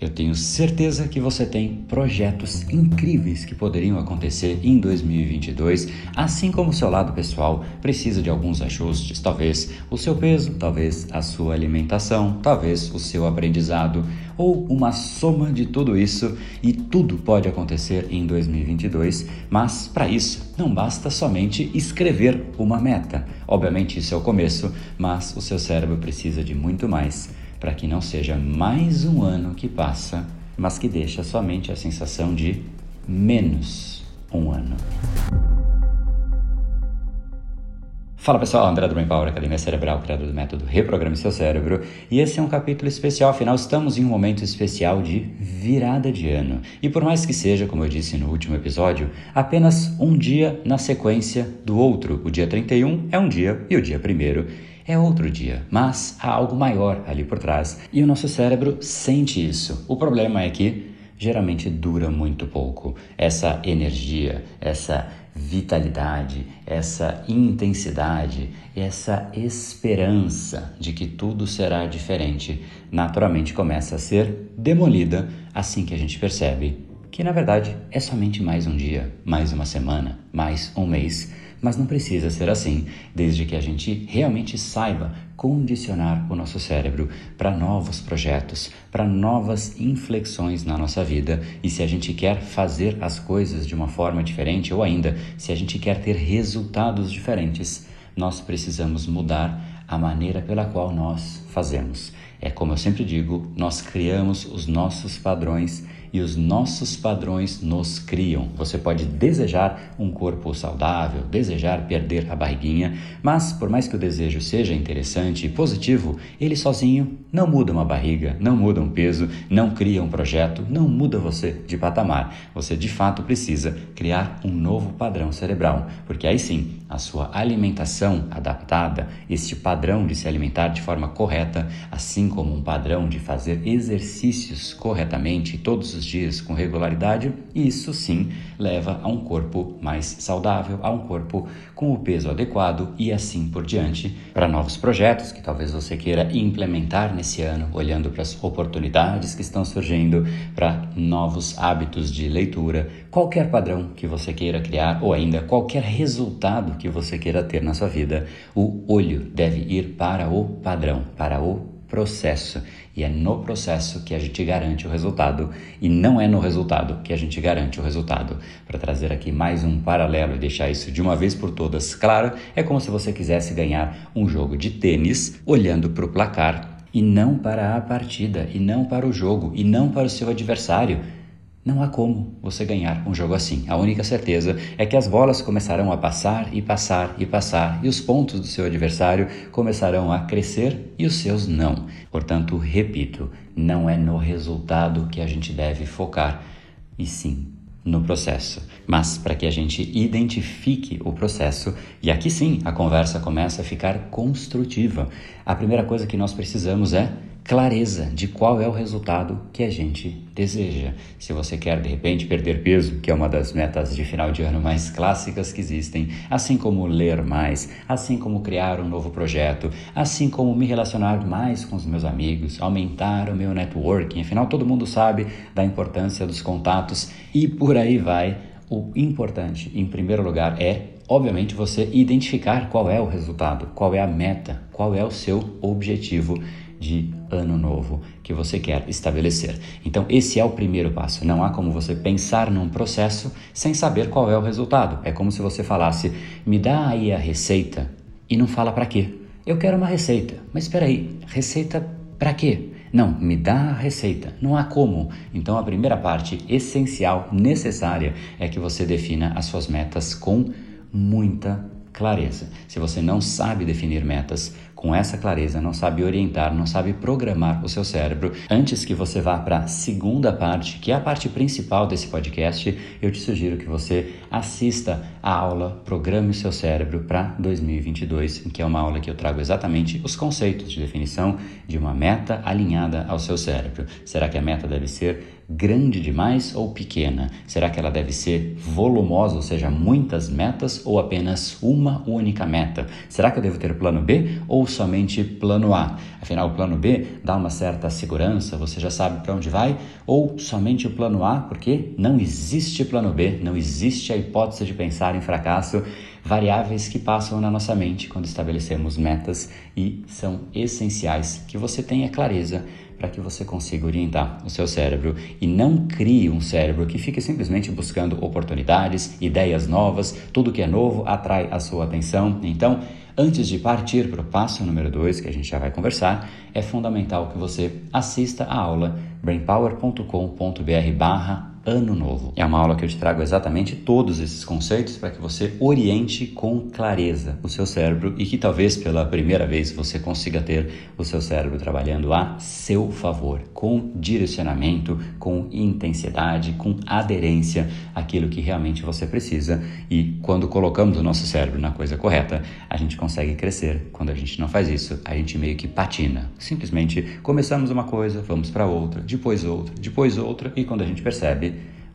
Eu tenho certeza que você tem projetos incríveis que poderiam acontecer em 2022, assim como o seu lado pessoal precisa de alguns ajustes, talvez o seu peso, talvez a sua alimentação, talvez o seu aprendizado ou uma soma de tudo isso e tudo pode acontecer em 2022, mas para isso não basta somente escrever uma meta. Obviamente isso é o começo, mas o seu cérebro precisa de muito mais para que não seja mais um ano que passa, mas que deixa somente a sensação de menos um ano. Fala pessoal, André Brain Power, Academia Cerebral, criador do método Reprograme Seu Cérebro, e esse é um capítulo especial, afinal estamos em um momento especial de virada de ano. E por mais que seja, como eu disse no último episódio, apenas um dia na sequência do outro, o dia 31 é um dia e o dia 1 é outro dia, mas há algo maior ali por trás e o nosso cérebro sente isso. O problema é que geralmente dura muito pouco. Essa energia, essa vitalidade, essa intensidade, essa esperança de que tudo será diferente, naturalmente começa a ser demolida assim que a gente percebe que na verdade é somente mais um dia, mais uma semana, mais um mês mas não precisa ser assim, desde que a gente realmente saiba condicionar o nosso cérebro para novos projetos, para novas inflexões na nossa vida. E se a gente quer fazer as coisas de uma forma diferente, ou ainda se a gente quer ter resultados diferentes, nós precisamos mudar a maneira pela qual nós fazemos. É como eu sempre digo, nós criamos os nossos padrões e os nossos padrões nos criam. Você pode desejar um corpo saudável, desejar perder a barriguinha, mas por mais que o desejo seja interessante e positivo, ele sozinho não muda uma barriga, não muda um peso, não cria um projeto, não muda você de patamar. Você de fato precisa criar um novo padrão cerebral, porque aí sim a sua alimentação adaptada, este padrão de se alimentar de forma correta, assim como um padrão de fazer exercícios corretamente todos os dias com regularidade, isso sim leva a um corpo mais saudável, a um corpo com o peso adequado e assim por diante. Para novos projetos que talvez você queira implementar nesse ano, olhando para as oportunidades que estão surgindo, para novos hábitos de leitura, qualquer padrão que você queira criar ou ainda qualquer resultado que você queira ter na sua vida, o olho deve ir para o padrão, para o processo. E é no processo que a gente garante o resultado e não é no resultado que a gente garante o resultado. Para trazer aqui mais um paralelo e deixar isso de uma vez por todas claro, é como se você quisesse ganhar um jogo de tênis olhando para o placar e não para a partida, e não para o jogo, e não para o seu adversário não há como você ganhar um jogo assim. A única certeza é que as bolas começarão a passar e passar e passar, e os pontos do seu adversário começarão a crescer e os seus não. Portanto, repito, não é no resultado que a gente deve focar, e sim no processo. Mas para que a gente identifique o processo, e aqui sim a conversa começa a ficar construtiva, a primeira coisa que nós precisamos é clareza de qual é o resultado que a gente deseja. Se você quer de repente perder peso, que é uma das metas de final de ano mais clássicas que existem, assim como ler mais, assim como criar um novo projeto, assim como me relacionar mais com os meus amigos, aumentar o meu networking, afinal todo mundo sabe da importância dos contatos e por aí vai. O importante, em primeiro lugar, é obviamente você identificar qual é o resultado, qual é a meta, qual é o seu objetivo de ano novo que você quer estabelecer. Então, esse é o primeiro passo. Não há como você pensar num processo sem saber qual é o resultado. É como se você falasse: "Me dá aí a receita" e não fala para quê. Eu quero uma receita. Mas espera aí, receita para quê? Não, me dá a receita. Não há como. Então, a primeira parte essencial, necessária, é que você defina as suas metas com muita clareza. Se você não sabe definir metas, com essa clareza, não sabe orientar, não sabe programar o seu cérebro, antes que você vá para a segunda parte, que é a parte principal desse podcast, eu te sugiro que você assista a aula Programe o seu cérebro para 2022, que é uma aula que eu trago exatamente os conceitos de definição de uma meta alinhada ao seu cérebro. Será que a meta deve ser grande demais ou pequena? Será que ela deve ser volumosa, ou seja, muitas metas ou apenas uma única meta? Será que eu devo ter plano B ou somente plano A? Afinal, o plano B dá uma certa segurança, você já sabe para onde vai, ou somente o plano A, porque não existe plano B, não existe a hipótese de pensar em fracasso, variáveis que passam na nossa mente quando estabelecemos metas e são essenciais que você tenha clareza para que você consiga orientar o seu cérebro e não crie um cérebro que fique simplesmente buscando oportunidades, ideias novas, tudo que é novo atrai a sua atenção. Então, antes de partir para o passo número 2, que a gente já vai conversar, é fundamental que você assista a aula brainpower.com.br Ano Novo. É uma aula que eu te trago exatamente todos esses conceitos para que você oriente com clareza o seu cérebro e que talvez pela primeira vez você consiga ter o seu cérebro trabalhando a seu favor, com direcionamento, com intensidade, com aderência àquilo que realmente você precisa. E quando colocamos o nosso cérebro na coisa correta, a gente consegue crescer. Quando a gente não faz isso, a gente meio que patina. Simplesmente começamos uma coisa, vamos para outra, depois outra, depois outra, e quando a gente percebe,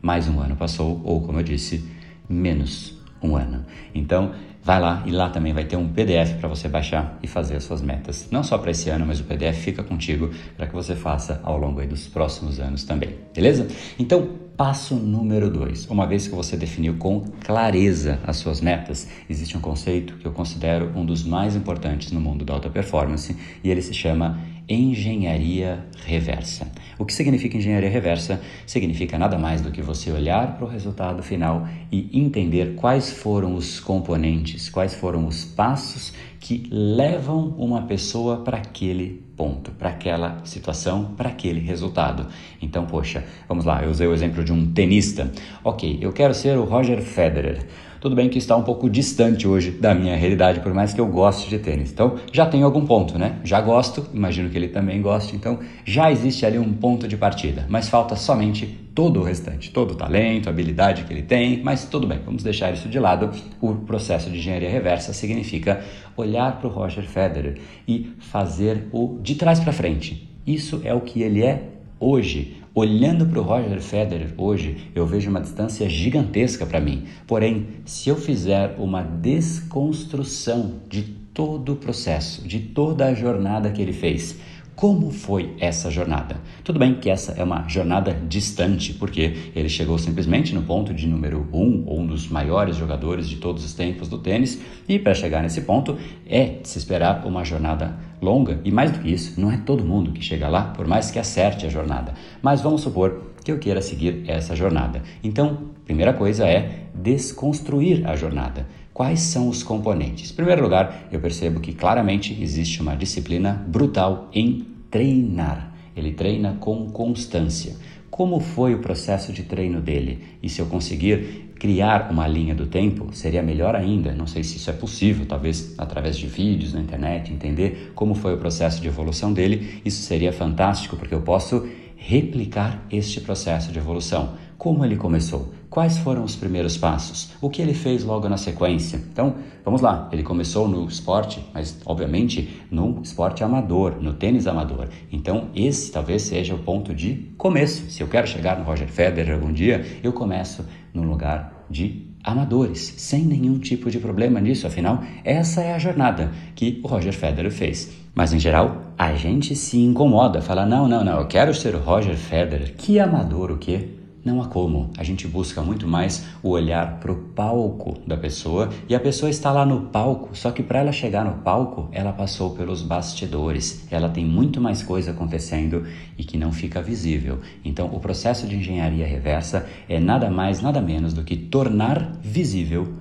mais um ano passou, ou como eu disse, menos um ano. Então, vai lá e lá também vai ter um PDF para você baixar e fazer as suas metas. Não só para esse ano, mas o PDF fica contigo para que você faça ao longo dos próximos anos também. Beleza? Então, passo número dois. Uma vez que você definiu com clareza as suas metas, existe um conceito que eu considero um dos mais importantes no mundo da alta performance e ele se chama engenharia reversa. O que significa engenharia reversa? Significa nada mais do que você olhar para o resultado final e entender quais foram os componentes, quais foram os passos que levam uma pessoa para aquele ponto, para aquela situação, para aquele resultado. Então, poxa, vamos lá, eu usei o exemplo de um tenista. Ok, eu quero ser o Roger Federer. Tudo bem que está um pouco distante hoje da minha realidade, por mais que eu goste de tênis. Então, já tenho algum ponto, né? Já gosto, imagino que ele também goste, então já existe ali um ponto de partida, mas falta somente todo o restante, todo o talento, habilidade que ele tem, mas tudo bem, vamos deixar isso de lado. O processo de engenharia reversa significa olhar para o Roger Federer e fazer o de trás para frente. Isso é o que ele é hoje. Olhando para o Roger Federer hoje, eu vejo uma distância gigantesca para mim. Porém, se eu fizer uma desconstrução de todo o processo, de toda a jornada que ele fez, como foi essa jornada? Tudo bem que essa é uma jornada distante, porque ele chegou simplesmente no ponto de número um, ou um dos maiores jogadores de todos os tempos do tênis, e para chegar nesse ponto é de se esperar uma jornada longa, e mais do que isso, não é todo mundo que chega lá, por mais que acerte a jornada. Mas vamos supor que eu queira seguir essa jornada. Então, primeira coisa é desconstruir a jornada. Quais são os componentes? Em primeiro lugar, eu percebo que claramente existe uma disciplina brutal em treinar. Ele treina com constância. Como foi o processo de treino dele? E se eu conseguir criar uma linha do tempo, seria melhor ainda. Não sei se isso é possível, talvez através de vídeos na internet, entender como foi o processo de evolução dele. Isso seria fantástico, porque eu posso replicar este processo de evolução. Como ele começou? Quais foram os primeiros passos? O que ele fez logo na sequência? Então, vamos lá. Ele começou no esporte, mas obviamente no esporte amador, no tênis amador. Então, esse talvez seja o ponto de começo. Se eu quero chegar no Roger Federer algum dia, eu começo no lugar de amadores, sem nenhum tipo de problema nisso. Afinal, essa é a jornada que o Roger Federer fez. Mas em geral, a gente se incomoda, fala: não, não, não, eu quero ser o Roger Federer. Que amador o quê? Não há como. A gente busca muito mais o olhar para o palco da pessoa e a pessoa está lá no palco, só que para ela chegar no palco, ela passou pelos bastidores. Ela tem muito mais coisa acontecendo e que não fica visível. Então, o processo de engenharia reversa é nada mais, nada menos do que tornar visível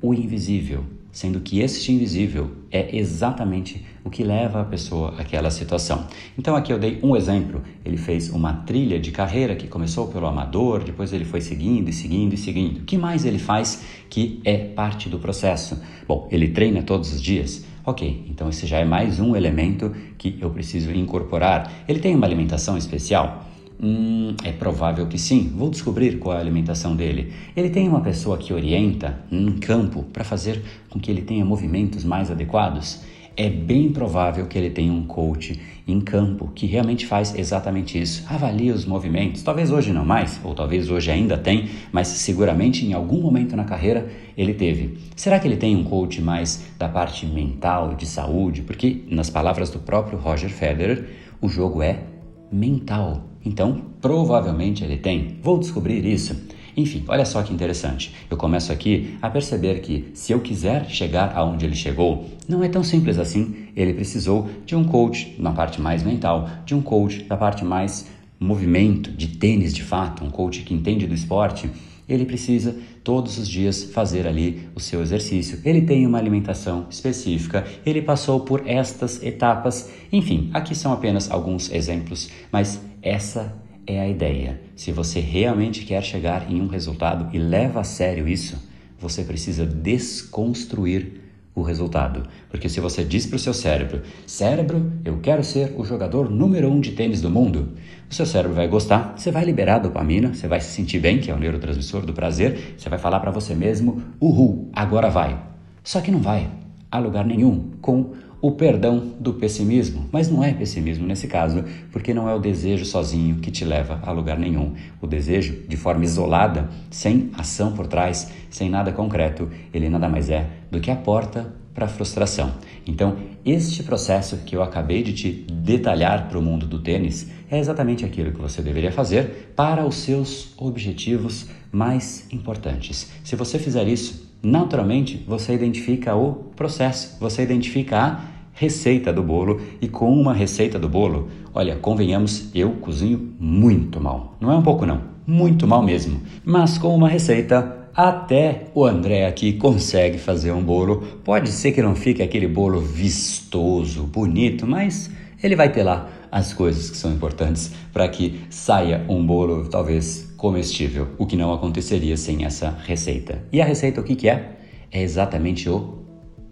o invisível sendo que este invisível é exatamente o que leva a pessoa àquela situação. Então aqui eu dei um exemplo. Ele fez uma trilha de carreira que começou pelo amador, depois ele foi seguindo e seguindo e seguindo. O que mais ele faz que é parte do processo? Bom, ele treina todos os dias. Ok, então esse já é mais um elemento que eu preciso incorporar. Ele tem uma alimentação especial? Hum, é provável que sim. Vou descobrir qual é a alimentação dele. Ele tem uma pessoa que orienta em campo para fazer com que ele tenha movimentos mais adequados? é bem provável que ele tenha um coach em campo que realmente faz exatamente isso. Avalia os movimentos. Talvez hoje não mais, ou talvez hoje ainda tem, mas seguramente em algum momento na carreira ele teve. Será que ele tem um coach mais da parte mental, de saúde? Porque, nas palavras do próprio Roger Federer, o jogo é mental. Então, provavelmente ele tem. Vou descobrir isso. Enfim, olha só que interessante. Eu começo aqui a perceber que se eu quiser chegar aonde ele chegou, não é tão simples assim. Ele precisou de um coach na parte mais mental, de um coach da parte mais movimento, de tênis de fato, um coach que entende do esporte. Ele precisa todos os dias fazer ali o seu exercício. Ele tem uma alimentação específica, ele passou por estas etapas. Enfim, aqui são apenas alguns exemplos, mas essa é a ideia. Se você realmente quer chegar em um resultado e leva a sério isso, você precisa desconstruir o resultado. Porque se você diz para o seu cérebro, cérebro, eu quero ser o jogador número um de tênis do mundo, o seu cérebro vai gostar, você vai liberar dopamina, você vai se sentir bem, que é o neurotransmissor do prazer, você vai falar para você mesmo, uhul, agora vai. Só que não vai a lugar nenhum com o perdão do pessimismo. Mas não é pessimismo nesse caso, porque não é o desejo sozinho que te leva a lugar nenhum. O desejo, de forma isolada, sem ação por trás, sem nada concreto, ele nada mais é do que a porta para a frustração. Então, este processo que eu acabei de te detalhar para o mundo do tênis é exatamente aquilo que você deveria fazer para os seus objetivos mais importantes. Se você fizer isso, naturalmente você identifica o processo, você identifica a receita do bolo e com uma receita do bolo, olha, convenhamos, eu cozinho muito mal. Não é um pouco não, muito mal mesmo. Mas com uma receita até o André aqui consegue fazer um bolo. Pode ser que não fique aquele bolo vistoso, bonito, mas ele vai ter lá as coisas que são importantes para que saia um bolo talvez comestível, o que não aconteceria sem essa receita. E a receita o que, que é? É exatamente o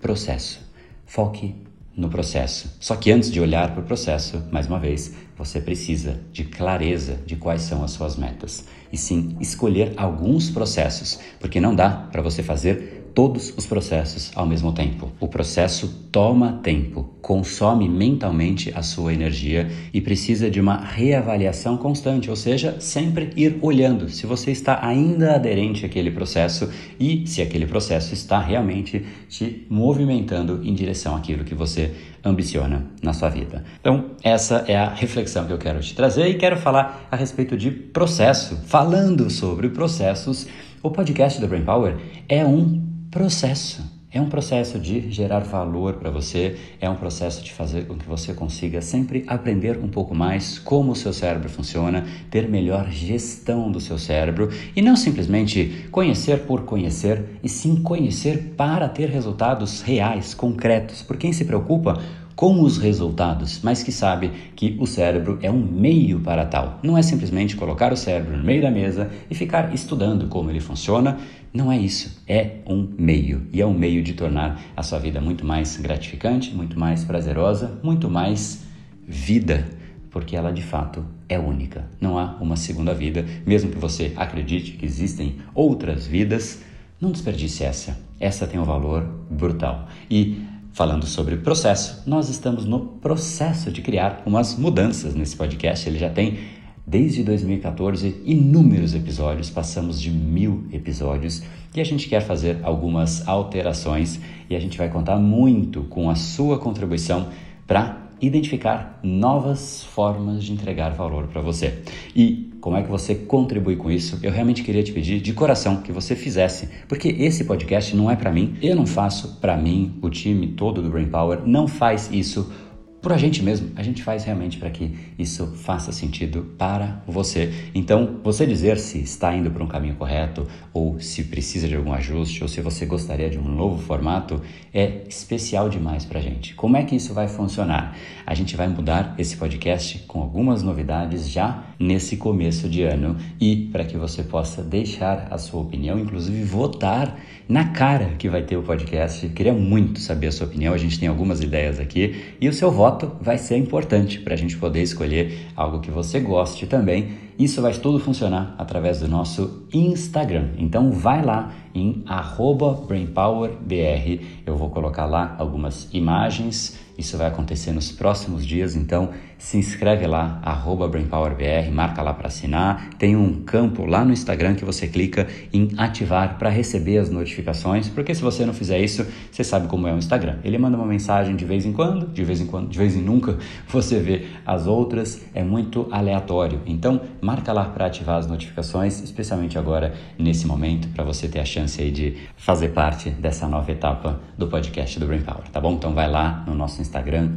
processo. Foque no processo. Só que antes de olhar para o processo, mais uma vez, você precisa de clareza de quais são as suas metas. E sim, escolher alguns processos, porque não dá para você fazer todos os processos ao mesmo tempo. O processo toma tempo, consome mentalmente a sua energia e precisa de uma reavaliação constante, ou seja, sempre ir olhando se você está ainda aderente àquele processo e se aquele processo está realmente te movimentando em direção àquilo que você ambiciona na sua vida. Então, essa é a reflexão que eu quero te trazer e quero falar a respeito de processo. Falando sobre processos, o podcast do Brain Power é um processo. É um processo de gerar valor para você, é um processo de fazer com que você consiga sempre aprender um pouco mais como o seu cérebro funciona, ter melhor gestão do seu cérebro e não simplesmente conhecer por conhecer, e sim conhecer para ter resultados reais, concretos. Por quem se preocupa com os resultados, mas que sabe que o cérebro é um meio para tal. Não é simplesmente colocar o cérebro no meio da mesa e ficar estudando como ele funciona. Não é isso. É um meio. E é um meio de tornar a sua vida muito mais gratificante, muito mais prazerosa, muito mais vida. Porque ela de fato é única. Não há uma segunda vida. Mesmo que você acredite que existem outras vidas, não desperdice essa. Essa tem um valor brutal. E Falando sobre processo, nós estamos no processo de criar umas mudanças nesse podcast. Ele já tem, desde 2014, inúmeros episódios, passamos de mil episódios e a gente quer fazer algumas alterações e a gente vai contar muito com a sua contribuição para identificar novas formas de entregar valor para você. E como é que você contribui com isso? Eu realmente queria te pedir de coração que você fizesse, porque esse podcast não é para mim, eu não faço para mim, o time todo do Brain Power não faz isso por a gente mesmo, a gente faz realmente para que isso faça sentido para você. Então, você dizer se está indo para um caminho correto, ou se precisa de algum ajuste, ou se você gostaria de um novo formato, é especial demais para a gente. Como é que isso vai funcionar? A gente vai mudar esse podcast com algumas novidades já nesse começo de ano e para que você possa deixar a sua opinião, inclusive votar na cara que vai ter o podcast. Queria muito saber a sua opinião, a gente tem algumas ideias aqui e o seu voto vai ser importante para a gente poder escolher algo que você goste também isso vai tudo funcionar através do nosso Instagram. Então vai lá em BrainPowerBR. Eu vou colocar lá algumas imagens. Isso vai acontecer nos próximos dias, então se inscreve lá, BrainPowerBR, marca lá para assinar. Tem um campo lá no Instagram que você clica em ativar para receber as notificações, porque se você não fizer isso, você sabe como é o Instagram. Ele manda uma mensagem de vez em quando, de vez em quando, de vez em nunca, você vê as outras, é muito aleatório. Então, marca lá para ativar as notificações, especialmente agora nesse momento, para você ter a chance aí de fazer parte dessa nova etapa do podcast do Brain Power, tá bom? Então vai lá no nosso Instagram,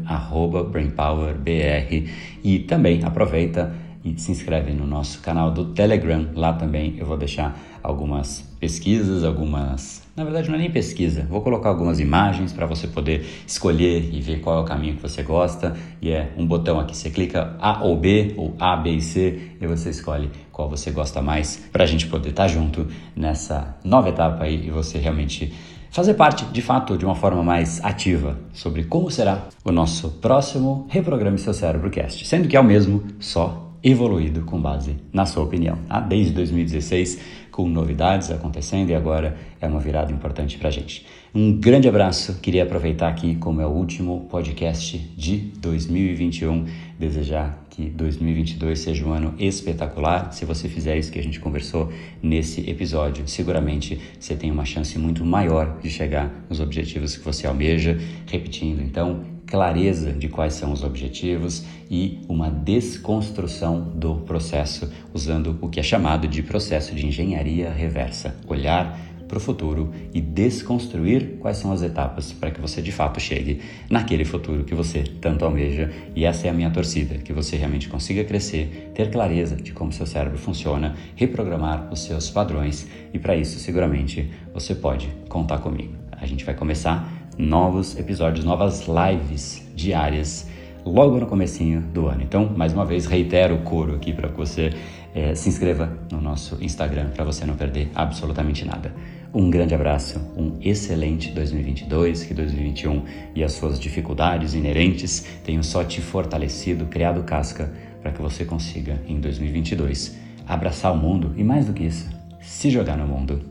BrainPowerBR e também aproveita e se inscreve no nosso canal do Telegram. Lá também eu vou deixar algumas pesquisas, algumas. Na verdade, não é nem pesquisa, vou colocar algumas imagens para você poder escolher e ver qual é o caminho que você gosta. E é um botão aqui, você clica A ou B, ou A, B e C, e você escolhe qual você gosta mais, para a gente poder estar tá junto nessa nova etapa aí e você realmente fazer parte, de fato, de uma forma mais ativa sobre como será o nosso próximo Reprograme Seu Cérebro Cast, sendo que é o mesmo, só evoluído com base na sua opinião. Tá? Desde 2016, com novidades acontecendo e agora é uma virada importante para a gente. Um grande abraço, queria aproveitar aqui como é o último podcast de 2021, desejar que 2022 seja um ano espetacular. Se você fizer isso que a gente conversou nesse episódio, seguramente você tem uma chance muito maior de chegar nos objetivos que você almeja. Repetindo, então, clareza de quais são os objetivos e uma desconstrução do processo, usando o que é chamado de processo de engenharia reversa. Olhar para o futuro e desconstruir quais são as etapas para que você de fato chegue naquele futuro que você tanto almeja. E essa é a minha torcida, que você realmente consiga crescer, ter clareza de como seu cérebro funciona, reprogramar os seus padrões e para isso seguramente você pode contar comigo. A gente vai começar novos episódios, novas lives diárias logo no comecinho do ano. Então, mais uma vez, reitero o coro aqui para que você é, se inscreva no nosso Instagram para você não perder absolutamente nada. Um grande abraço, um excelente 2022, que 2021 e as suas dificuldades inerentes tenham só te fortalecido, criado casca para que você consiga, em 2022, abraçar o mundo e, mais do que isso, se jogar no mundo,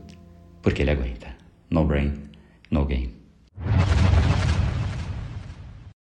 porque ele aguenta. No brain, no game. you.